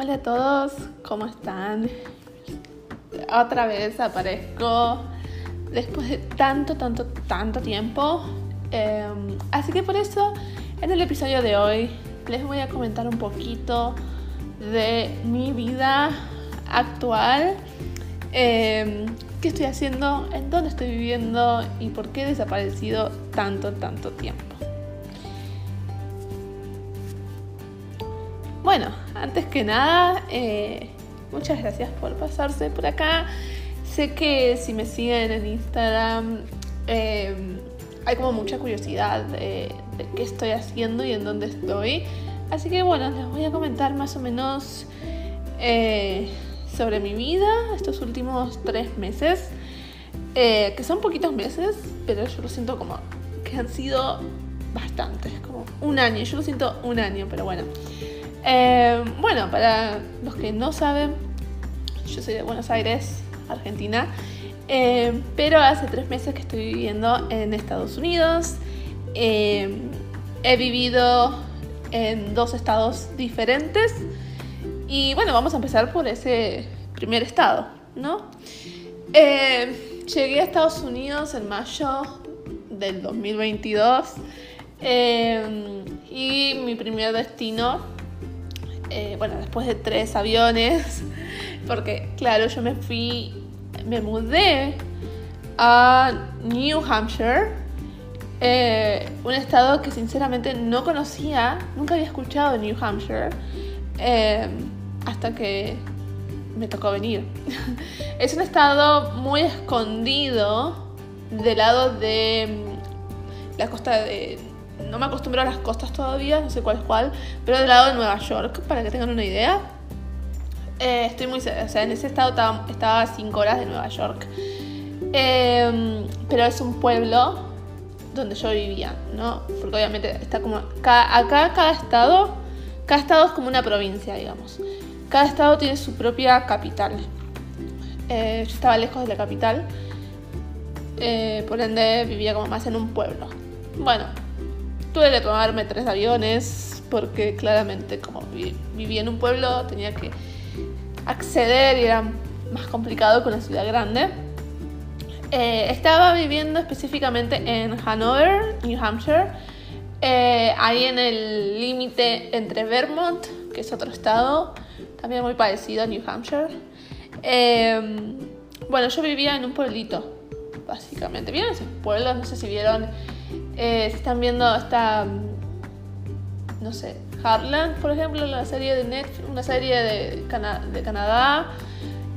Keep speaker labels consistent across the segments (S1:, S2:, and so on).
S1: Hola a todos, ¿cómo están? Otra vez aparezco después de tanto, tanto, tanto tiempo. Em, así que por eso en el episodio de hoy les voy a comentar un poquito de mi vida actual, em, qué estoy haciendo, en dónde estoy viviendo y por qué he desaparecido tanto, tanto tiempo. Antes que nada, eh, muchas gracias por pasarse por acá. Sé que si me siguen en Instagram eh, hay como mucha curiosidad de, qué estoy haciendo y en dónde estoy. Así que bueno, les voy a comentar más o menos eh, sobre mi vida estos últimos tres meses. que son poquitos meses, pero yo lo siento como que han sido bastantes, como un año. Yo lo siento un año, pero bueno. Eh, bueno, para los que no saben, yo soy de Buenos Aires, Argentina, eh, pero hace tres meses que estoy viviendo en Estados Unidos. Eh, he vivido en dos estados diferentes y bueno, vamos a empezar por ese primer estado, ¿no? llegué a Estados Unidos en mayo del 2022 y mi primer destino eh, bueno, después de tres aviones, porque claro, yo me fui, me mudé a New Hampshire, eh, un estado que sinceramente no conocía, nunca había escuchado New Hampshire, eh, hasta que me tocó venir. es un estado muy escondido del lado de mm, la costa de no me acostumbro a las costas todavía, no sé cuál es cuál, pero del lado de Nueva York, para que tengan una idea. Eh, estoy muy o sea, en ese estado estaba, a 5 horas de Nueva York. Em, pero es un pueblo donde yo vivía, ¿no? Porque obviamente está como. acá cada estado. Cada estado es como una provincia, digamos. Cada estado tiene su propia capital. Eh, yo estaba lejos de la capital. Eh, por ende vivía como más en un pueblo. Bueno, Tuve que tomarme tres aviones porque claramente como vivía en un pueblo tenía que acceder y era más complicado que una ciudad grande. Eh, estaba viviendo específicamente en Hanover, New Hampshire, eh, ahí en el límite entre Vermont, que es otro estado, también muy parecido a New Hampshire. Eh, bueno, yo vivía en un pueblito, básicamente. ¿Vieron esos pueblos? No sé si vieron eh, están viendo esta, mm, no sé, Heartland, por ejemplo, la serie de Netflix, una serie de, de Canadá,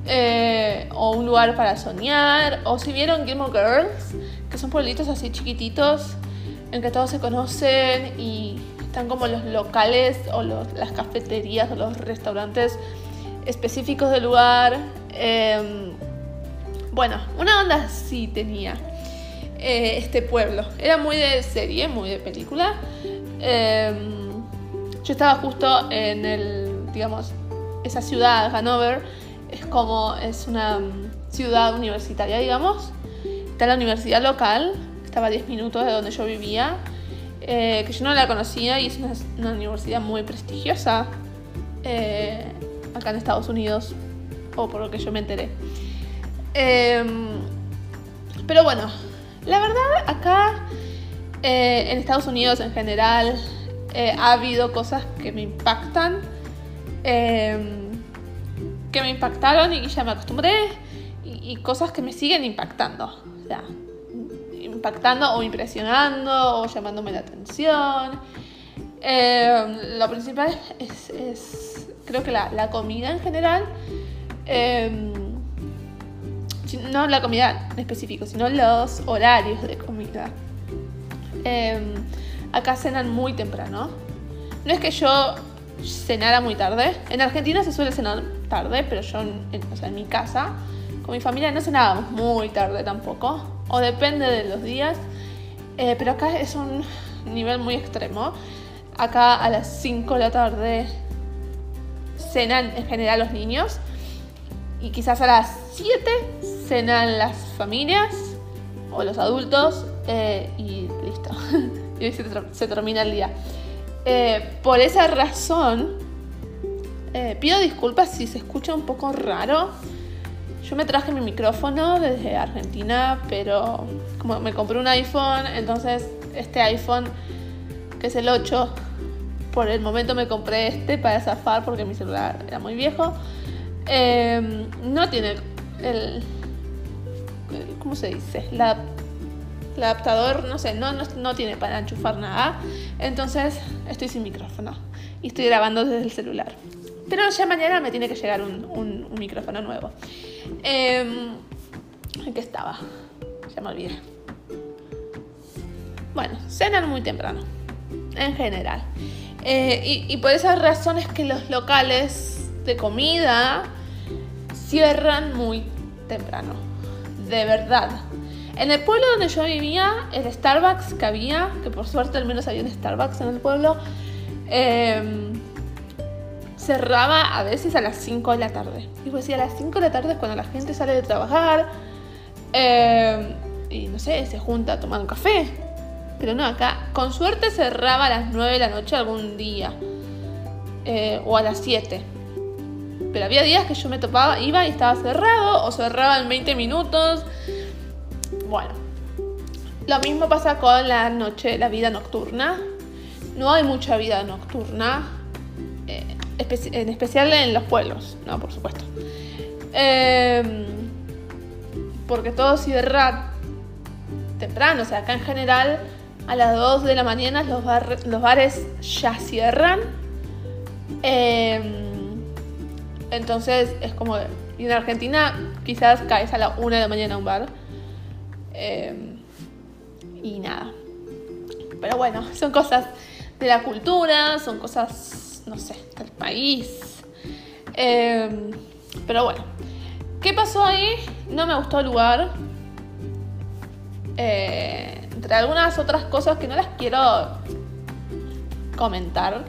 S1: eh, o Un lugar para soñar, o si vieron Gilmore Girls, que son pueblitos así chiquititos en que todos se conocen y están como los locales o las cafeterías o los restaurantes específicos del lugar. Em, bueno, una onda así tenía. Eh, este pueblo. Era muy de serie, muy de película. Em, yo estaba justo en el, digamos, esa ciudad, Hanover, es como, es una ciudad universitaria, digamos. Está la universidad local, estaba a 10 minutos de donde yo vivía, eh, que yo no la conocía y es una, universidad muy prestigiosa eh, acá en Estados Unidos, o por lo que yo me enteré. Em, pero bueno, la verdad, acá eh, en Estados Unidos en general eh, ha habido cosas que me impactan, em, que me impactaron y ya me acostumbré, y, cosas que me siguen impactando. O sea, impactando o impresionando o llamándome la atención. Em, lo principal es, creo que la, comida en general. Em, no la comida en específico, sino los horarios de comida. Em, acá cenan muy temprano. No es que yo cenara muy tarde. En Argentina se suele cenar tarde, pero yo en, en mi casa, con mi familia, no cenábamos muy tarde tampoco. O depende de los días. Eh, pero acá es un nivel muy extremo. Acá a las 5 de la tarde cenan en general los niños. Y quizás a las 7 cenan las familias o los adultos eh, y listo. y se, termina el día. Eh, por esa razón, Eh, pido disculpas si se escucha un poco raro. Yo me traje mi micrófono desde Argentina, pero como me compré un iPhone, entonces este iPhone, que es el 8, por el momento me compré este para zafar porque mi celular era muy viejo. No tiene el, ¿Cómo se dice? El adaptador, no sé, no, no, tiene para enchufar nada. Entonces estoy sin micrófono y estoy grabando desde el celular. Pero ya mañana me tiene que llegar un, un, micrófono nuevo. Eh, ¿En qué estaba? Ya me olvidé. Bueno, cenan muy temprano, en general. Eh, y, por esas razones que los locales de comida cierran muy temprano. De verdad. En el pueblo donde yo vivía, el Starbucks que había, que por suerte al menos había un Starbucks en el pueblo, em, cerraba a veces a las 5 de la tarde. Y pues sí, a las 5 de la tarde es cuando la gente sale de trabajar em, y no sé, se junta a tomar un café. Pero no, acá con suerte cerraba a las 9 de la noche algún día. Eh, o a las 7. Pero había días que yo me topaba, iba y estaba cerrado, o cerraba en 20 minutos. Bueno, lo mismo pasa con la noche, la vida nocturna. No hay mucha vida nocturna, eh, en especial en los pueblos, no, por supuesto. Em, porque todo cierra temprano, o sea, acá en general a las 2 de la mañana los, los bares ya cierran. Em, entonces es como... Y en Argentina quizás caes a la 1 de la mañana a un bar. Em, y nada. Pero bueno, son cosas de la cultura, son cosas, no sé, del país. Em, pero bueno, ¿qué pasó ahí? No me gustó el lugar. Eh, entre algunas otras cosas que no las quiero comentar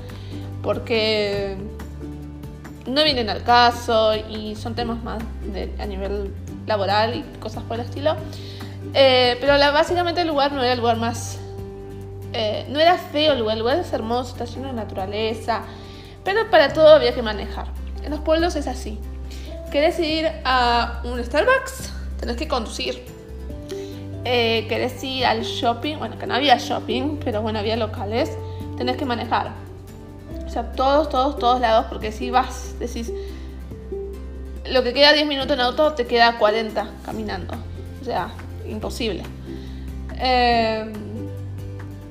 S1: porque no vienen al caso y son temas más a nivel laboral y cosas por el estilo. Eh, pero básicamente el lugar no era el lugar más... Eh, no era feo el lugar, el lugar es hermoso, está lleno de naturaleza, pero para todo había que manejar. En los pueblos es así. ¿Querés ir a un Starbucks? Tenés que conducir eh, querés ir al shopping, bueno, que no había shopping, pero bueno, había locales, tenés que manejar. O sea, todos, todos, todos lados, porque si vas, decís, lo que queda 10 minutos en auto, te queda 40 caminando. O sea, imposible. Em,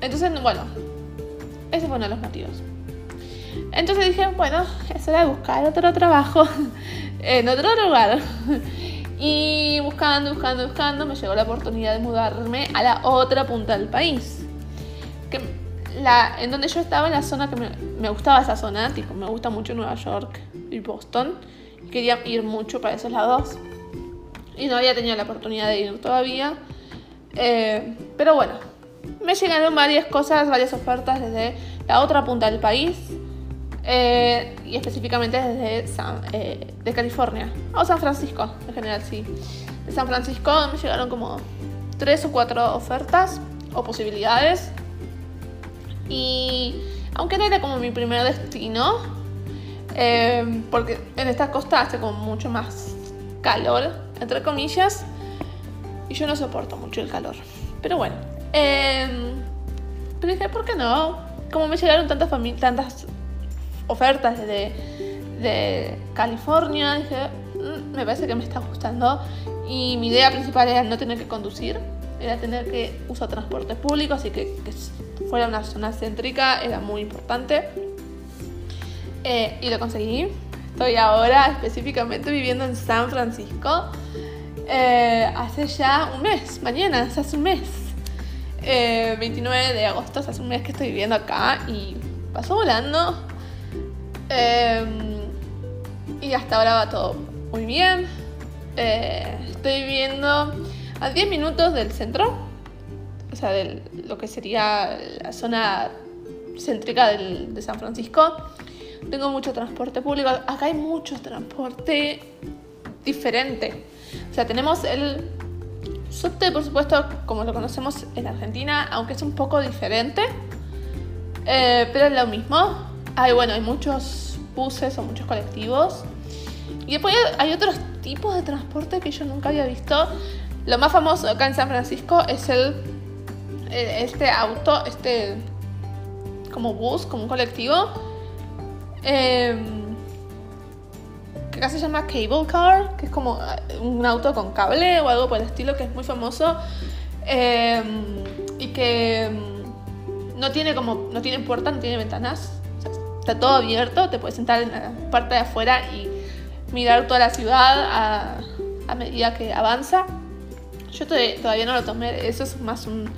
S1: entonces, bueno, ese fue uno de los motivos. Entonces dije, bueno, eso era buscar otro trabajo en otro lugar. Y buscando, buscando, buscando, me llegó la oportunidad de mudarme a la otra punta del país. Que la, en donde yo estaba, en la zona que me, gustaba esa zona, tipo, me gusta mucho Nueva York y Boston. Quería ir mucho para esos lados. Y no había tenido la oportunidad de ir todavía. Eh, pero bueno, me llegaron varias cosas, varias ofertas desde la otra punta del país. Eh, y específicamente desde eh, de California o San Francisco en general sí de San Francisco me llegaron como tres o cuatro ofertas o posibilidades y aunque no era como mi primer destino eh, porque en esta costa hace como mucho más calor entre comillas y yo no soporto mucho el calor pero bueno pero dije ¿por qué no? como me llegaron tantas tantas ofertas de, de California, dije, mm, me parece que me está gustando. Y mi idea principal era no tener que conducir, era tener que usar transporte público, así que fuera una zona céntrica era muy importante. Eh, y lo conseguí. Estoy ahora específicamente viviendo en San Francisco. Eh, hace ya un mes, mañana, hace un mes. 29 eh, de agosto, hace un mes que estoy viviendo acá y pasó volando. Y hasta ahora va todo muy bien. Estoy viviendo a 10 minutos del centro, de lo que sería la zona céntrica de San Francisco. Tengo mucho transporte público. Acá hay mucho transporte diferente. O sea, tenemos el subte, por supuesto, como lo conocemos en Argentina, aunque es un poco diferente, eh, pero es lo mismo. Hay, bueno, hay muchos buses o muchos colectivos. Y después hay otros tipos de transporte que yo nunca había visto. Lo más famoso acá en San Francisco es el este auto, este como bus, como un colectivo. Em, que acá se llama cable car, que es como eh, un auto con cable o algo por el estilo, que es muy famoso. Em, y que em, no tiene como, no tiene puertas, no tiene ventanas. está todo abierto, te puedes sentar en la parte de afuera y mirar toda la ciudad a, a medida que avanza. Yo todavía no lo tomé, eso es más un,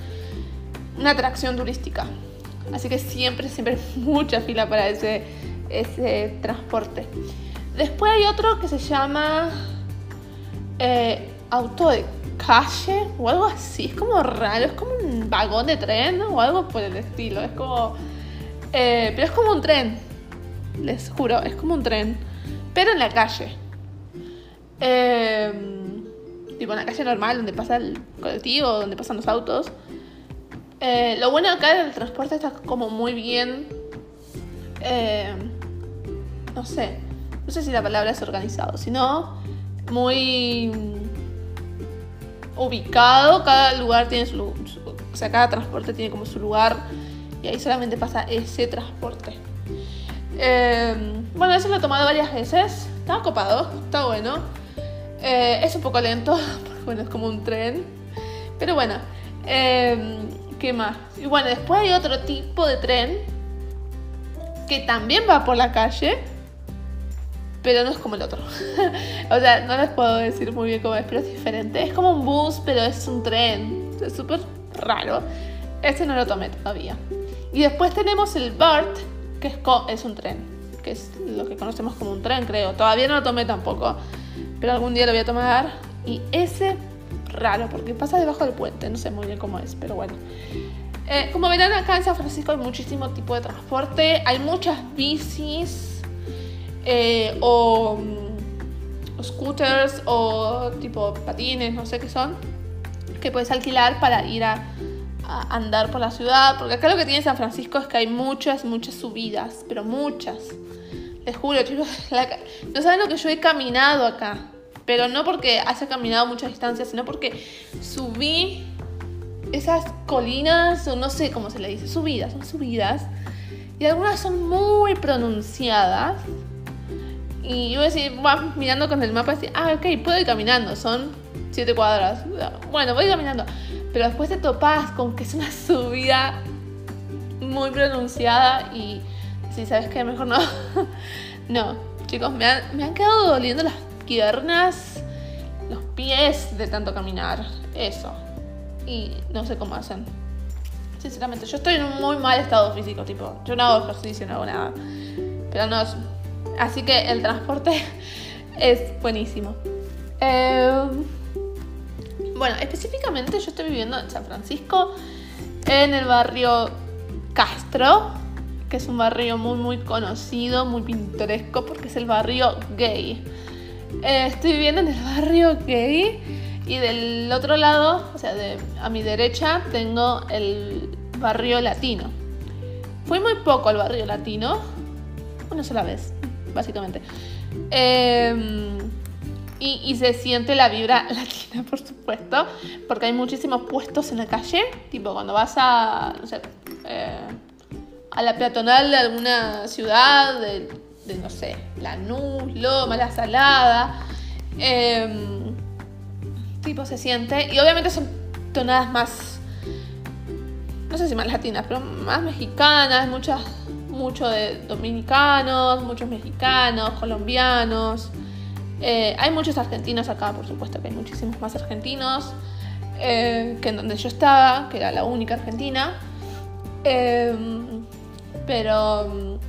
S1: una atracción turística. Así que siempre, siempre mucha fila para ese, ese transporte. Después hay otro que se llama eh, auto de calle o algo así. Es como raro, es como un vagón de tren o algo por el estilo. Es como. Eh, pero es como un tren. Les juro, es como un tren. Pero en la calle. Eh, tipo en la calle normal, donde pasa el colectivo, donde pasan los autos. Eh, lo bueno acá del transporte está como muy bien. Eh, no sé. No sé si la palabra es organizado, sino muy ubicado. Cada lugar tiene su, O sea, cada transporte tiene como su lugar. Y ahí solamente pasa ese transporte. Eh, bueno, eso lo he tomado varias veces. Está copado, está bueno. es un poco lento, porque bueno, es como un tren. Pero bueno. Y bueno, después hay otro tipo de tren que también va por la calle, pero no es como el otro. o sea, no les puedo decir muy bien cómo es, pero es diferente. Es como un bus, pero es un tren. Es súper raro. Este no lo tomé todavía. Y después tenemos el BART, que es, es un tren, que es lo que conocemos como un tren, creo. Todavía no lo tomé tampoco, pero algún día lo voy a tomar. Y ese raro porque pasa debajo del puente, no sé muy bien cómo es, pero bueno. Eh, como verán acá en San Francisco hay muchísimo tipo de transporte, hay muchas bicis eh, o, scooters o tipo patines, no sé qué son, que puedes alquilar para ir a, andar por la ciudad, porque acá lo que tiene San Francisco es que hay muchas, muchas subidas, pero muchas. Les juro, chicos, no saben lo que yo he caminado acá. Pero no porque haya caminado mucha distancia, sino porque subí esas colinas, o no sé cómo se le dice, subidas, son subidas. Y algunas son muy pronunciadas. Y yo voy a decir, mirando con el mapa, decir, ah, ok, puedo ir caminando, son siete cuadras. Bueno, voy caminando. Pero después te topas con que es una subida muy pronunciada y si sabes que mejor no. no, chicos, me han, me han quedado doliendo las piernas, los pies de tanto caminar. Eso. Y no sé cómo hacen. Sinceramente, yo estoy en un muy mal estado físico, tipo, yo no hago ejercicio, no hago nada. Pero no Así que el transporte es buenísimo. Em, bueno, específicamente yo estoy viviendo en San Francisco, en el barrio Castro, que es un barrio muy muy conocido, muy pintoresco, porque es el barrio gay. Eh, estoy viviendo en el barrio gay y del otro lado, o sea, a mi derecha, tengo el barrio latino. Fui muy poco al barrio latino, una sola vez, básicamente. Em, y, se siente la vibra latina, por supuesto, porque hay muchísimos puestos en la calle, tipo cuando vas a, no sé, eh, a la peatonal de alguna ciudad, de de, no sé, la Lanús, Loma, La Salada. Em, tipo se siente. Y obviamente son tonadas más, no sé si más latinas, pero más mexicanas, muchas, mucho de dominicanos, muchos mexicanos, colombianos. Eh, hay muchos argentinos acá, por supuesto que hay muchísimos más argentinos eh, que en donde yo estaba, que era la única argentina. Em, pero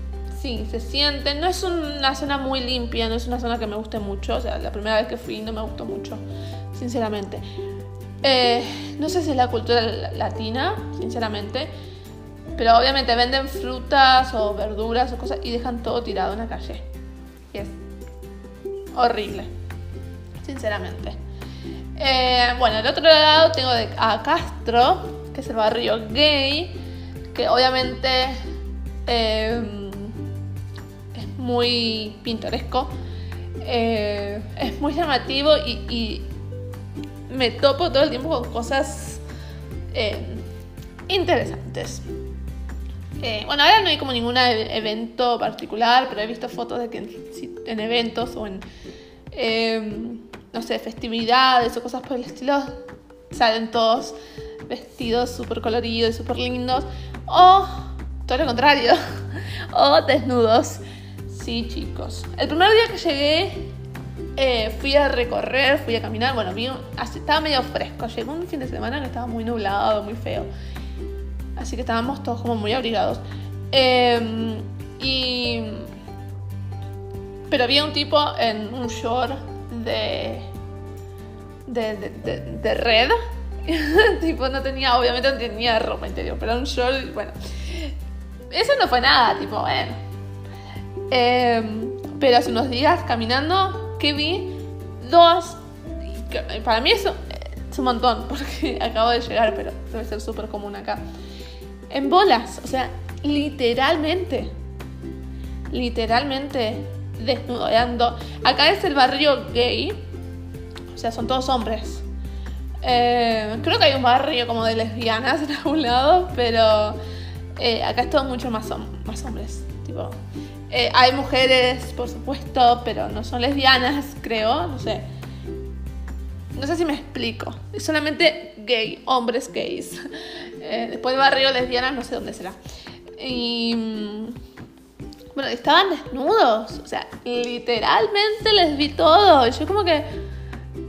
S1: sí, se siente. No es una zona muy limpia, no es una zona que me guste mucho. O sea, la primera vez que fui no me gustó mucho, sinceramente. Eh, no sé si es la cultura latina, sinceramente. Pero obviamente venden frutas o verduras o cosas y dejan todo tirado en la calle. Y es horrible, sinceramente. Eh, bueno, al otro lado tengo a Castro, que es el barrio gay, que obviamente... Eh, muy pintoresco. Eh, es muy llamativo y, me topo todo el tiempo con cosas eh, interesantes. Eh, bueno, ahora no hay como ningún e-, evento particular, pero he visto fotos de que en, eventos o en, em, no sé, festividades o cosas por el estilo, salen todos vestidos súper coloridos y súper lindos. O todo lo contrario, o desnudos. Sí, chicos. El primer día que llegué, eh, fui a recorrer, fui a caminar. Bueno, vi estaba medio fresco. Llegó un fin de semana que estaba muy nublado, muy feo. Así que estábamos todos como muy abrigados. Em, y. Pero había un tipo en un short de. de, de, de, red. tipo, no tenía, obviamente no tenía ropa interior, pero un short, bueno. Eso no fue nada, tipo, bueno. Em, pero hace unos días caminando, que vi dos. Para mí eso es un montón, porque acabo de llegar, pero debe ser súper común acá en bolas, o sea, literalmente, literalmente desnudoteando. Acá es el barrio gay, o sea, son todos hombres. Eh, creo que hay un barrio como de lesbianas en algún lado, pero eh, acá es todo mucho más, más hombres. Tipo, eh, hay mujeres, por supuesto, pero no son lesbianas, creo, no sé. No sé si me explico. Es solamente gay, hombres gays. Eh, después del barrio lesbiana, no sé dónde será. Y. Mm, bueno, estaban desnudos. O sea, literalmente les vi todo. Y yo, como que.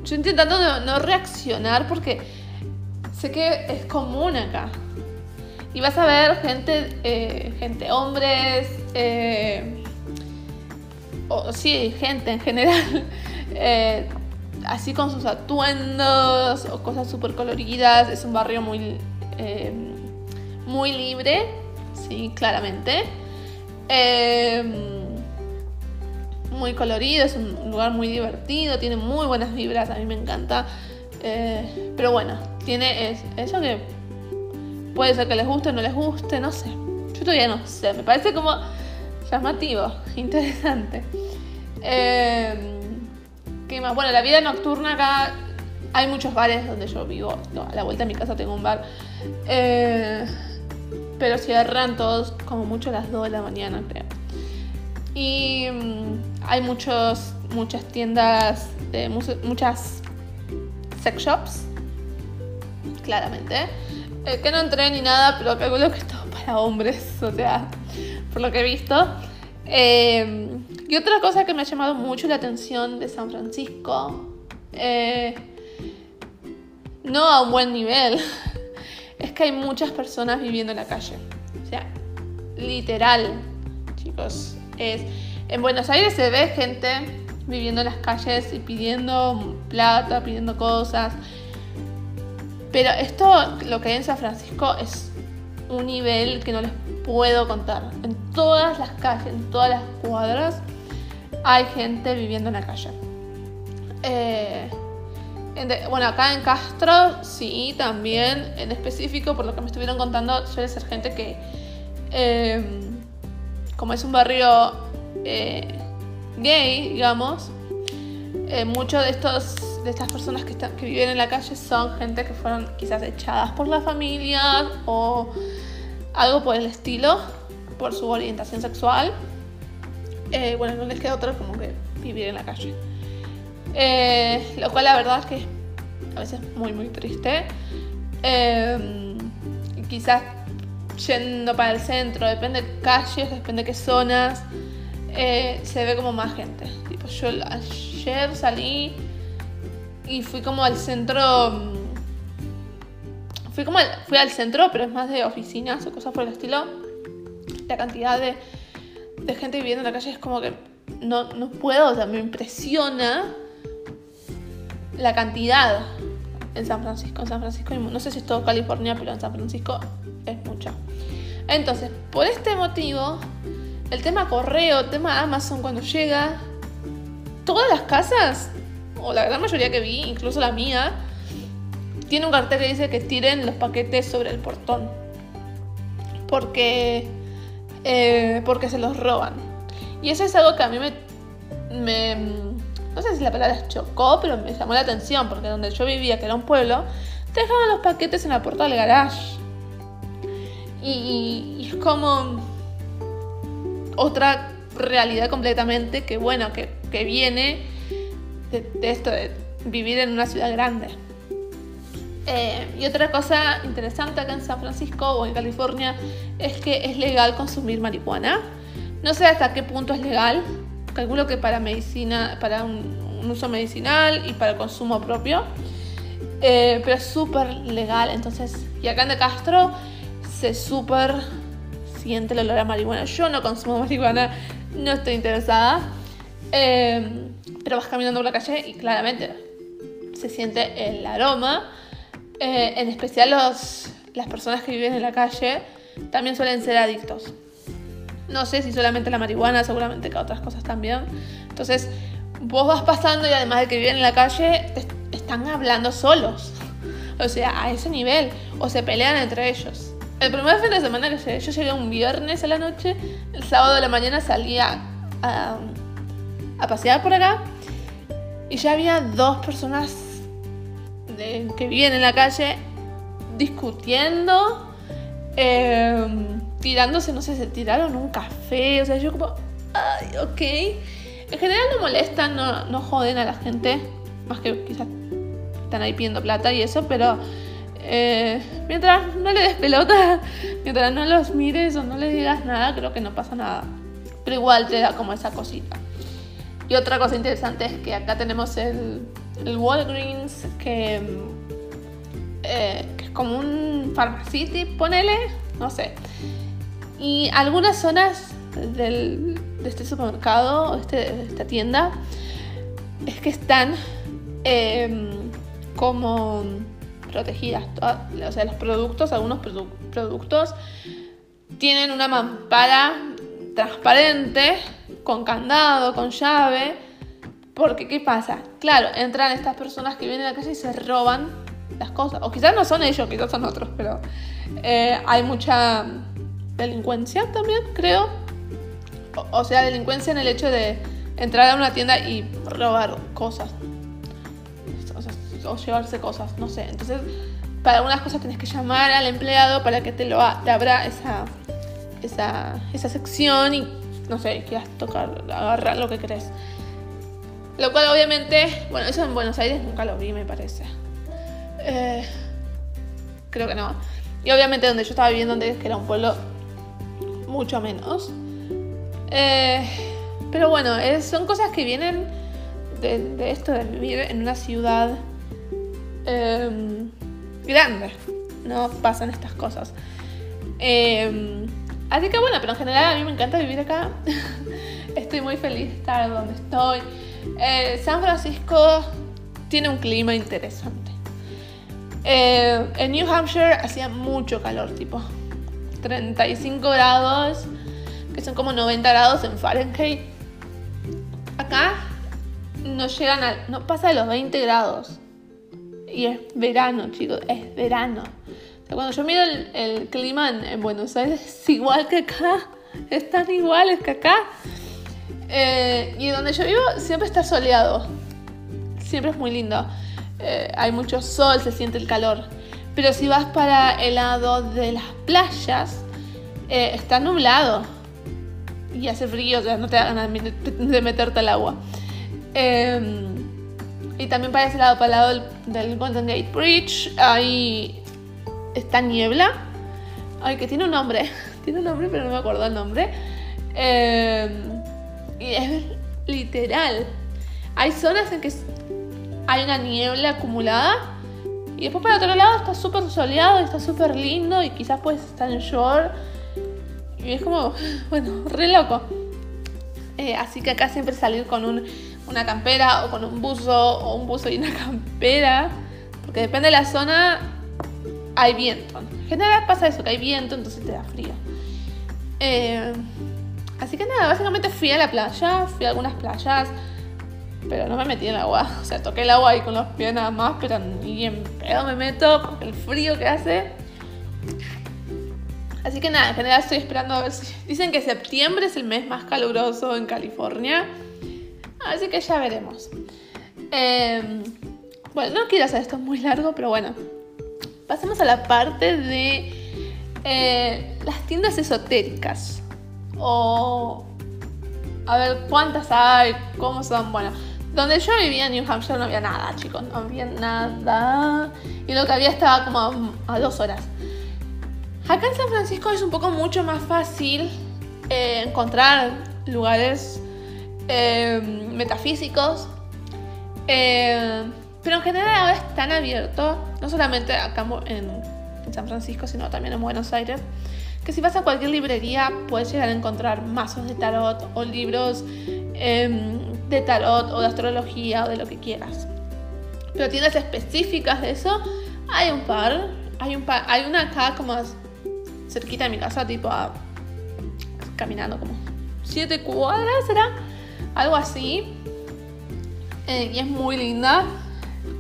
S1: Yo intentando no, reaccionar porque sé que es común acá. Y vas a ver gente, eh, gente, hombres, eh, o sí, gente en general, así con sus atuendos o cosas súper coloridas. Es un barrio muy, eh, muy libre, sí, claramente. Eh, muy colorido, es un lugar muy divertido, tiene muy buenas vibras, a mí me encanta. Eh, pero bueno, tiene eso que puede ser que les guste o no les guste, no sé. Yo todavía no sé, me parece como llamativo, interesante. ¿Qué más? Bueno, la vida nocturna acá hay muchos bares donde yo vivo. a la vuelta de mi casa tengo un bar. Eh, pero cierran todos como mucho a las 2 de la mañana, creo. Y mm, hay muchos, muchas tiendas, de muchas sex shops, claramente. Eh, que no entré ni nada, pero calculo que es todo para hombres, o sea, por lo que he visto. Eh, y otra cosa que me ha llamado mucho la atención de San Francisco, eh, no a un buen nivel, es que hay muchas personas viviendo en la calle. O sea, literal, chicos. Es, en Buenos Aires se ve gente viviendo en las calles y pidiendo plata, pidiendo cosas. Pero esto, lo que hay en San Francisco, es un nivel que no les puedo contar. En todas las calles, en todas las cuadras, hay gente viviendo en la calle. Eh, bueno, acá en Castro sí, también, en específico, por lo que me estuvieron contando, suele ser gente que, em, como es un barrio eh, gay, digamos, eh, muchos de estos de estas personas que, que viven en la calle son gente que fueron quizás echadas por la familia o algo por el estilo, por su orientación sexual. Eh, bueno, no les queda otra como que vivir en la calle. Eh, lo cual la verdad es que a veces es muy muy triste. Eh, quizás yendo para el centro, depende de calles, depende de qué zonas, se ve como más gente. Tipo, yo ayer salí y fui como al centro. Fui como fui al centro, pero es más de oficinas o cosas por el estilo. La cantidad de de gente viviendo en la calle es como que no, no puedo, o sea, me impresiona la cantidad en San Francisco. En San Francisco, no sé si es todo California, pero en San Francisco es mucho. Entonces, por este motivo, el tema correo, tema Amazon, cuando llega, todas las casas, la gran mayoría que vi, incluso la mía, tiene un cartel que dice que tiren los paquetes sobre el portón. Porque eh, porque se los roban. Y eso es algo que a mí me, me no sé si la palabra chocó, pero me llamó la atención, porque donde yo vivía, que era un pueblo, dejaban los paquetes en la puerta del garage. Y, es como otra realidad completamente que, bueno, que, viene de, esto de vivir en una ciudad grande. Eh, y otra cosa interesante acá en San Francisco o en California es que es legal consumir marihuana. No sé hasta qué punto es legal. Calculo que para medicina, para un, uso medicinal y para el consumo propio. Eh, pero es súper legal. Entonces, y acá en De Castro se súper siente el olor a marihuana. Yo no consumo marihuana, no estoy interesada. Eh, pero vas caminando por la calle y claramente se siente el aroma. Eh, en especial los, las personas que viven en la calle también suelen ser adictos. No sé si solamente la marihuana, seguramente que otras cosas también. Entonces, vos vas pasando y además de que viven en la calle, están hablando solos. O sea, a ese nivel. O se pelean entre ellos. El primer fin de semana que llegué, yo llegué un viernes a la noche, el sábado de la mañana salía a, a pasear por acá y ya había dos personas que viven en la calle discutiendo, em, tirándose, no sé, se tiraron un café, o sea, yo como, ay, ok. En general no molestan, no, no joden a la gente, más que quizás están ahí pidiendo plata y eso, pero eh, mientras no le des pelota, mientras no los mires o no le digas nada, creo que no pasa nada. Pero igual te da como esa cosita. Y otra cosa interesante es que acá tenemos el, Walgreens, que, eh, que, es como un Pharmacity, ponele, no sé. Y algunas zonas del, de este supermercado, este, de esta tienda, es que están em, como protegidas. O sea, los productos, algunos productos tienen una mampara transparente, con candado, con llave. Porque, ¿qué pasa? Claro, entran estas personas que vienen a la calle y se roban las cosas. O quizás no son ellos, quizás son otros, pero eh, hay mucha delincuencia también, creo. O, sea, delincuencia en el hecho de entrar a una tienda y robar cosas. O, llevarse cosas, no sé. Entonces, para algunas cosas tienes que llamar al empleado para que te, lo abra esa, esa sección y, no sé, quieras tocar, agarrar lo que querés. Lo cual obviamente, bueno, eso en Buenos Aires nunca lo vi, me parece. Eh, creo que no. Y obviamente donde yo estaba viviendo antes, que era un pueblo mucho menos. Eh, pero bueno, son cosas que vienen de, esto de vivir en una ciudad em, grande. No pasan estas cosas. Em, así que bueno, pero en general a mí me encanta vivir acá. estoy muy feliz de estar donde estoy. Eh, San Francisco tiene un clima interesante. Eh, en New Hampshire hacía mucho calor, tipo 35 grados, que son como 90 grados en Fahrenheit. Acá no llegan a, no pasa de los 20 grados. Y es verano, chicos, es verano. Cuando yo miro el, clima en, Buenos Aires es igual que acá. Están iguales que acá. Eh, y donde yo vivo siempre está soleado. Siempre es muy lindo. Eh, hay mucho sol, se siente el calor. Pero si vas para el lado de las playas, eh, está nublado. Y hace frío, o sea, no te da ganas de meterte al agua. Y también para ese lado, para el lado del, Golden Gate Bridge, ahí está niebla. Ay, que tiene un nombre. Tiene un nombre, pero no me acuerdo el nombre. Eh, y es literal. Hay zonas en que hay una niebla acumulada y después para otro lado está súper soleado, está súper lindo y quizás puedes estar en shore. Y es como, bueno, re loco. Eh, así que acá siempre salir con una campera o con un buzo o un buzo y una campera. Porque depende de la zona, hay viento. En general pasa eso, que hay viento, entonces te da frío. Eh, Así que nada, básicamente fui a la playa, fui a algunas playas, pero no me metí en el agua. O sea, toqué el agua ahí con los pies nada más, pero ni en pedo me meto porque el frío que hace. Así que nada, en general estoy esperando a ver si... Dicen que septiembre es el mes más caluroso en California. Así que ya veremos. Em, bueno, no quiero hacer esto muy largo, pero bueno. Pasemos a la parte de eh, las tiendas esotéricas. O... A ver cuántas hay, cómo son. Bueno, donde yo vivía en New Hampshire no había nada, chicos. No había nada. Y lo que había estaba como a dos horas. Acá en San Francisco es un poco mucho más fácil eh, encontrar lugares eh, metafísicos. Pero en general ahora están abiertos, no solamente acá en, en, San Francisco, sino también en Buenos Aires. Que si vas a cualquier librería puedes llegar a encontrar mazos de tarot o libros em, de tarot o de astrología o de lo que quieras. Pero tiendas específicas de eso, hay un par. Hay, un par, hay una acá como cerquita de mi casa, tipo a, caminando como siete cuadras, ¿será? Algo así. Eh, y es muy linda.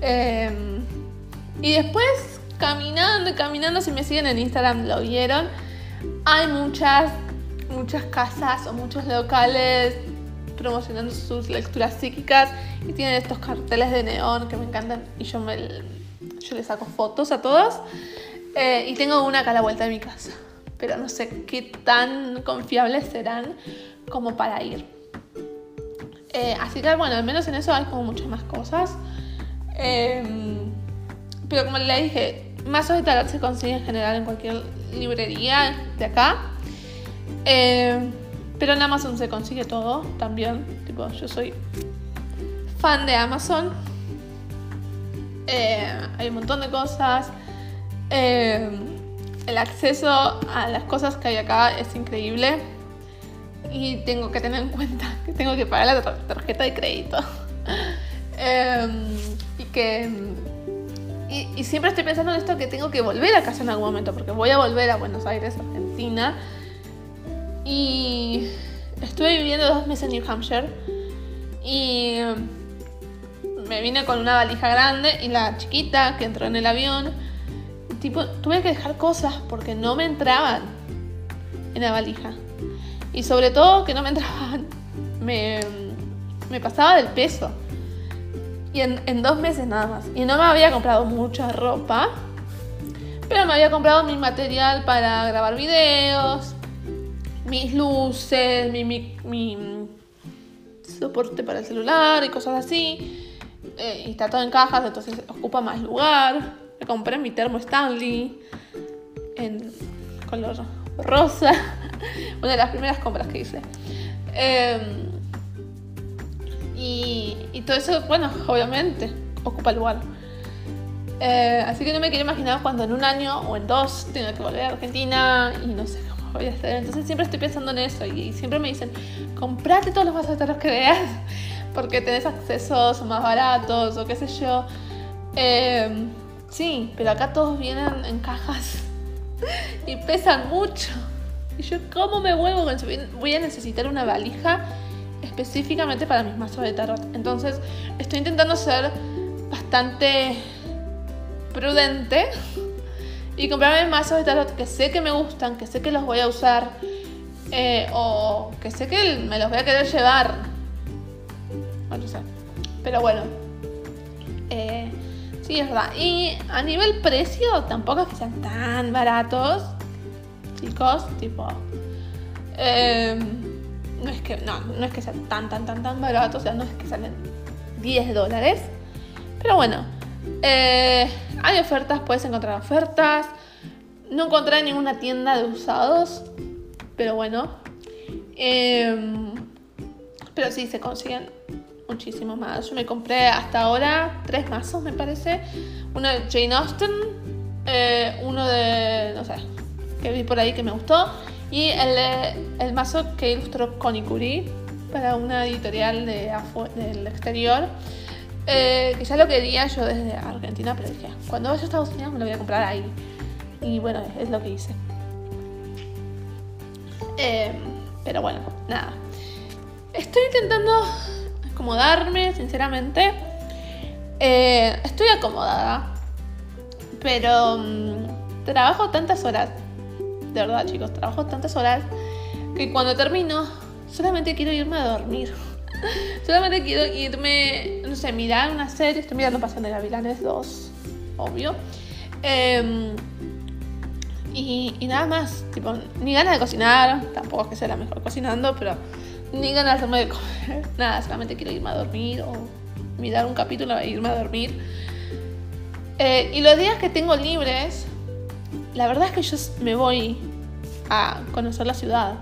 S1: Em, y después, caminando y caminando, si me siguen en Instagram lo vieron, hay muchas, muchas casas o muchos locales promocionando sus lecturas psíquicas y tienen estos carteles de neón que me encantan y yo, me, yo les saco fotos a todos. Eh, y tengo una acá a la vuelta de mi casa. Pero no sé qué tan confiables serán como para ir. Eh, así que bueno, al menos en eso hay como muchas más cosas. Em, pero como le dije, mazos de tarot se consigue en general en cualquier librería de acá. Em, pero en Amazon se consigue todo también. Tipo, yo soy fan de Amazon. Eh, hay un montón de cosas. El acceso a las cosas que hay acá es increíble. Y tengo que tener en cuenta que tengo que pagar la tarjeta de crédito. que. Y, y, siempre estoy pensando en esto que tengo que volver a casa en algún momento, porque voy a volver a Buenos Aires, Argentina. Y estuve viviendo dos meses en New Hampshire. Y me vine con una valija grande y la chiquita que entró en el avión tipo, tuve que dejar cosas porque no me entraban en la valija. Y sobre todo que no me entraban, me, me pasaba del peso. Y en, dos meses nada más. Y no me había comprado mucha ropa, pero me había comprado mi material para grabar videos, mis luces, mi, mi, soporte para el celular y cosas así. Eh, está todo en cajas, entonces ocupa más lugar. Me compré mi termo Stanley en color rosa. Una de las primeras compras que hice. Eh, y, y, todo eso, bueno, obviamente, ocupa lugar. Eh, así que no me quiero imaginar cuando en un año o en dos tenga que volver a Argentina y no sé cómo voy a hacer. Entonces siempre estoy pensando en eso y, siempre me dicen, comprate todos los vasos de que veas porque tenés accesos más baratos o qué sé yo. Eh, Sí, pero acá todos vienen en cajas y pesan mucho. Y yo, ¿cómo me vuelvo? Voy a necesitar una valija específicamente para mis mazos de tarot. Entonces, estoy intentando ser bastante prudente y comprarme mazos de tarot que sé que me gustan, que sé que los voy a usar eh, o que sé que me los voy a querer llevar. No sé. Pero bueno. Eh, Sí, es verdad. Y a nivel precio, tampoco es que sean tan baratos, chicos. Tipo, em, no es que no, no es que sean tan, tan, tan, tan baratos. O sea, no es que salen 10 dólares. Pero bueno, eh, hay ofertas, puedes encontrar ofertas. No encontré ninguna tienda de usados, pero bueno. Em, pero sí se consiguen muchísimo más. Yo me compré hasta ahora tres mazos, me parece. Uno de Jane Austen, eh, uno de, no sé, que vi por ahí que me gustó. Y el, el mazo que ilustró Connie para una editorial de del exterior. Eh, que ya lo quería yo desde Argentina, pero dije, cuando vaya a Estados Unidos me lo voy a comprar ahí. Y bueno, es lo que hice. Eh, pero bueno, nada. Estoy intentando acomodarme, sinceramente. Eh, estoy acomodada, pero mm, trabajo tantas horas de verdad chicos, trabajo tantas horas que cuando termino solamente quiero irme a dormir. solamente quiero irme, no sé, mirar una serie, estoy mirando Pasión de Gavilanes 2, obvio. Em, y, nada más, tipo, ni ganas de cocinar, tampoco es que sea la mejor cocinando, pero ni ganas de comer, nada, solamente quiero irme a dormir o mirar un capítulo e irme a dormir. Eh, y los días que tengo libres, la verdad es que yo me voy a conocer la ciudad.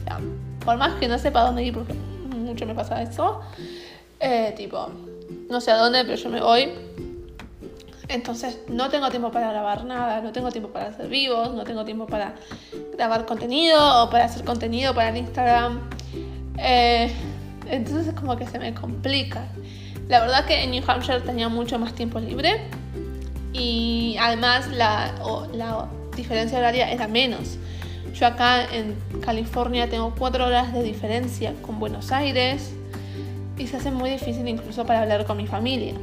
S1: O sea, por más que no sepa dónde ir, porque mucho me pasa eso, eh, tipo, no sé a dónde, pero yo me voy. Entonces no tengo tiempo para grabar nada, no tengo tiempo para hacer vivos, no tengo tiempo para grabar contenido o para hacer contenido para el Instagram. Eh, entonces es como que se me complica. La verdad que en New Hampshire tenía mucho más tiempo libre y además la, la diferencia horaria era menos. Yo acá en California tengo cuatro horas de diferencia con Buenos Aires y se hace muy difícil incluso para hablar con mi familia.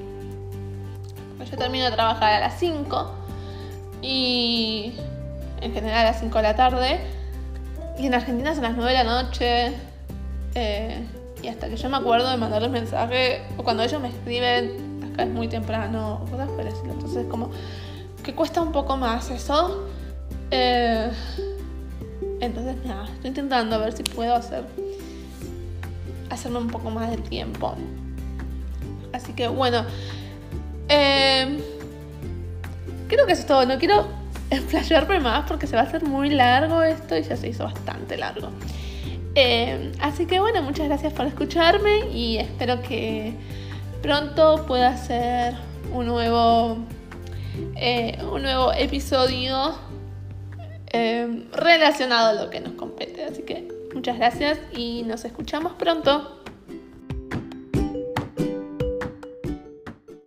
S1: Yo termino de trabajar a las 5 y en general a las 5 de la tarde y en Argentina son las 9 de la noche. Eh, y hasta que yo me acuerdo de mandarles mensaje, o cuando ellos me escriben, acá es muy temprano, o cosas por. Entonces, como que cuesta un poco más eso. Eh, entonces, nada, estoy intentando a ver si puedo hacer hacerme un poco más de tiempo. Así que bueno, eh, creo que eso es todo. No quiero explayarme más porque se va a hacer muy largo esto y ya se hizo bastante largo. Eh, así que bueno, muchas gracias por escucharme y espero que pronto pueda hacer un nuevo, eh, un nuevo episodio eh, relacionado a lo que nos compete. Así que muchas gracias y nos escuchamos pronto.